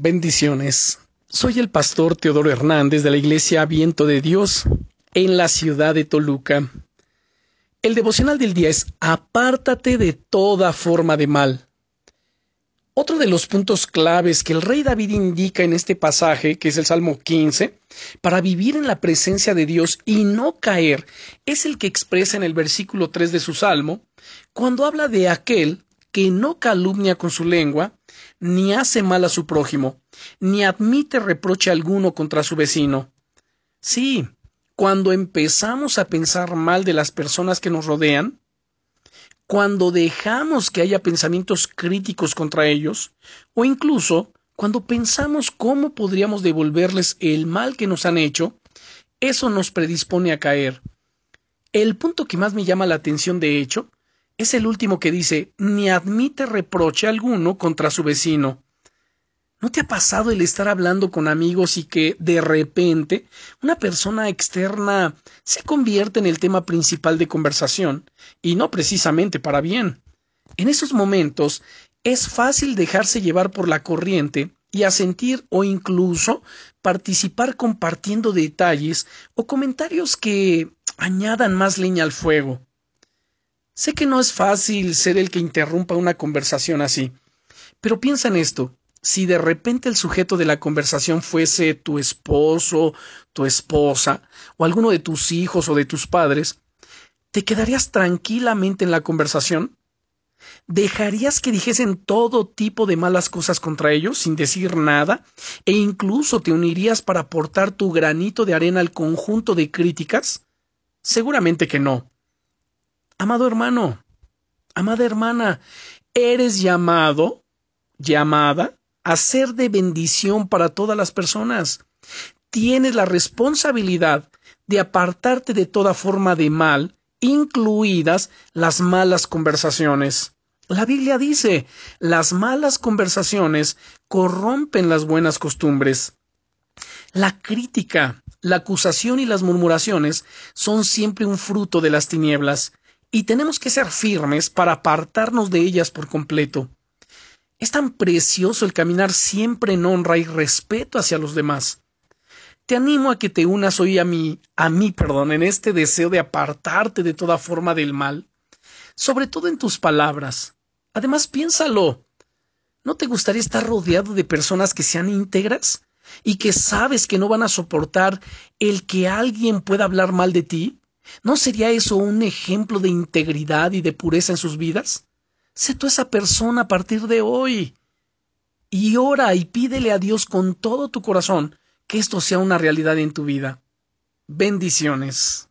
Bendiciones. Soy el pastor Teodoro Hernández de la Iglesia Viento de Dios en la ciudad de Toluca. El devocional del día es Apártate de toda forma de mal. Otro de los puntos claves que el rey David indica en este pasaje, que es el Salmo 15, para vivir en la presencia de Dios y no caer, es el que expresa en el versículo 3 de su Salmo, cuando habla de aquel que no calumnia con su lengua, ni hace mal a su prójimo, ni admite reproche alguno contra su vecino. Sí, cuando empezamos a pensar mal de las personas que nos rodean, cuando dejamos que haya pensamientos críticos contra ellos, o incluso cuando pensamos cómo podríamos devolverles el mal que nos han hecho, eso nos predispone a caer. El punto que más me llama la atención, de hecho, es el último que dice ni admite reproche alguno contra su vecino. ¿No te ha pasado el estar hablando con amigos y que de repente una persona externa se convierte en el tema principal de conversación y no precisamente para bien? En esos momentos es fácil dejarse llevar por la corriente y asentir o incluso participar compartiendo detalles o comentarios que añadan más leña al fuego. Sé que no es fácil ser el que interrumpa una conversación así, pero piensa en esto. Si de repente el sujeto de la conversación fuese tu esposo, tu esposa, o alguno de tus hijos o de tus padres, ¿te quedarías tranquilamente en la conversación? ¿Dejarías que dijesen todo tipo de malas cosas contra ellos sin decir nada? ¿E incluso te unirías para aportar tu granito de arena al conjunto de críticas? Seguramente que no. Amado hermano, amada hermana, eres llamado, llamada a ser de bendición para todas las personas. Tienes la responsabilidad de apartarte de toda forma de mal, incluidas las malas conversaciones. La Biblia dice, las malas conversaciones corrompen las buenas costumbres. La crítica, la acusación y las murmuraciones son siempre un fruto de las tinieblas y tenemos que ser firmes para apartarnos de ellas por completo. Es tan precioso el caminar siempre en honra y respeto hacia los demás. Te animo a que te unas hoy a mí, a mí, perdón, en este deseo de apartarte de toda forma del mal, sobre todo en tus palabras. Además, piénsalo. ¿No te gustaría estar rodeado de personas que sean íntegras y que sabes que no van a soportar el que alguien pueda hablar mal de ti? ¿No sería eso un ejemplo de integridad y de pureza en sus vidas? Sé tú esa persona a partir de hoy. Y ora y pídele a Dios con todo tu corazón que esto sea una realidad en tu vida. Bendiciones.